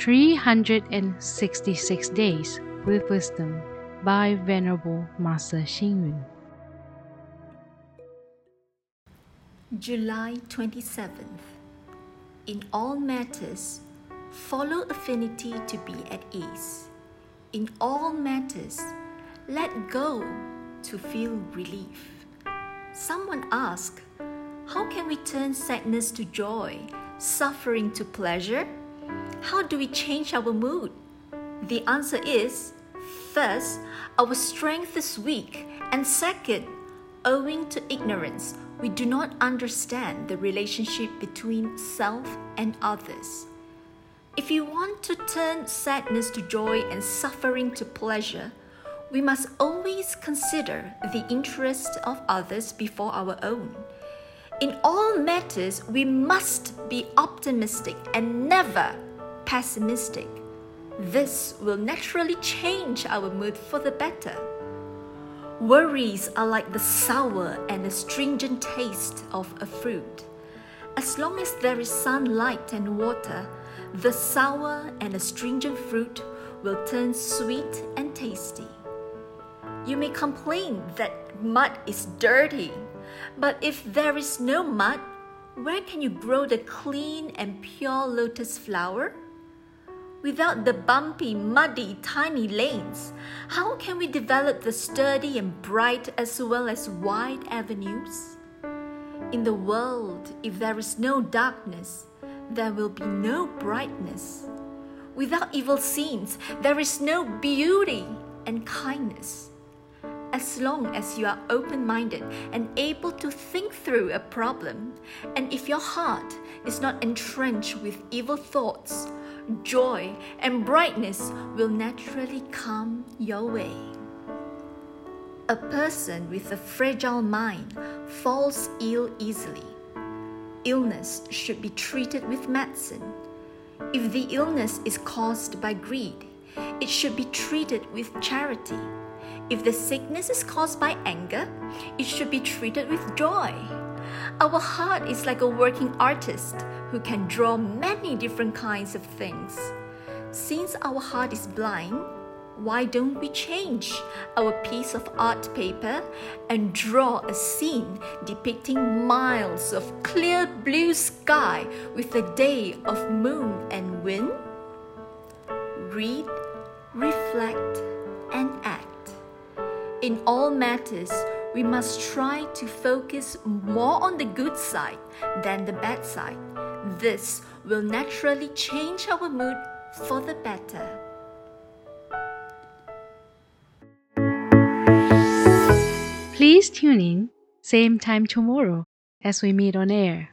366 Days with Wisdom by Venerable Master Xing Yun. July 27th. In all matters, follow affinity to be at ease. In all matters, let go to feel relief. Someone asked, How can we turn sadness to joy, suffering to pleasure? How do we change our mood? The answer is first, our strength is weak, and second, owing to ignorance, we do not understand the relationship between self and others. If you want to turn sadness to joy and suffering to pleasure, we must always consider the interest of others before our own. In all matters, we must be optimistic and never pessimistic. This will naturally change our mood for the better. Worries are like the sour and astringent taste of a fruit. As long as there is sunlight and water, the sour and astringent fruit will turn sweet and tasty. You may complain that mud is dirty, but if there is no mud, where can you grow the clean and pure lotus flower? Without the bumpy, muddy, tiny lanes, how can we develop the sturdy and bright as well as wide avenues? In the world, if there is no darkness, there will be no brightness. Without evil scenes, there is no beauty and kindness as long as you are open minded and able to think through a problem, and if your heart is not entrenched with evil thoughts, joy and brightness will naturally come your way. A person with a fragile mind falls ill easily. Illness should be treated with medicine. If the illness is caused by greed, it should be treated with charity. If the sickness is caused by anger, it should be treated with joy. Our heart is like a working artist who can draw many different kinds of things. Since our heart is blind, why don't we change our piece of art paper and draw a scene depicting miles of clear blue sky with a day of moon and wind? Read, reflect, and act. In all matters, we must try to focus more on the good side than the bad side. This will naturally change our mood for the better. Please tune in, same time tomorrow as we meet on air.